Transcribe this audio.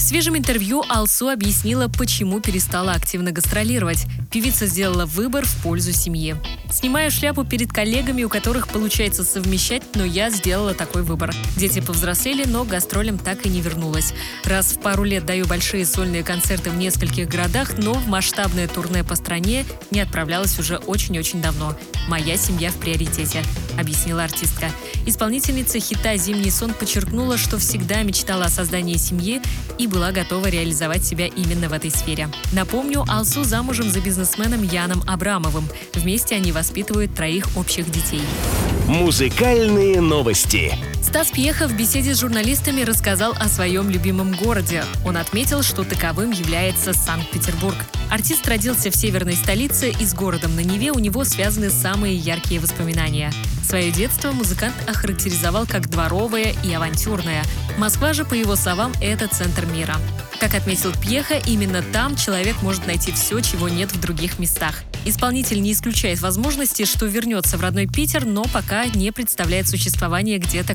В свежем интервью Алсу объяснила, почему перестала активно гастролировать. Певица сделала выбор в пользу семьи. Снимаю шляпу перед коллегами, у которых получается совмещать, но я сделала такой выбор. Дети повзрослели, но гастролем так и не вернулась. Раз в пару лет даю большие сольные концерты в нескольких городах, но в масштабное турне по стране не отправлялась уже очень-очень давно. «Моя семья в приоритете», — объяснила артистка. Исполнительница хита «Зимний сон» подчеркнула, что всегда мечтала о создании семьи и была готова реализовать себя именно в этой сфере. Напомню, Алсу замужем за бизнесменом Яном Абрамовым. Вместе они воспитывают троих общих детей. Музыкальные новости. Стас Пьеха в беседе с журналистами рассказал о своем любимом городе. Он отметил, что таковым является Санкт-Петербург. Артист родился в северной столице, и с городом на Неве у него связаны самые яркие воспоминания. Свое детство музыкант охарактеризовал как дворовое и авантюрное. Москва же, по его словам, это центр мира. Как отметил Пьеха, именно там человек может найти все, чего нет в других местах. Исполнитель не исключает возможности, что вернется в родной Питер, но пока не представляет существование где-то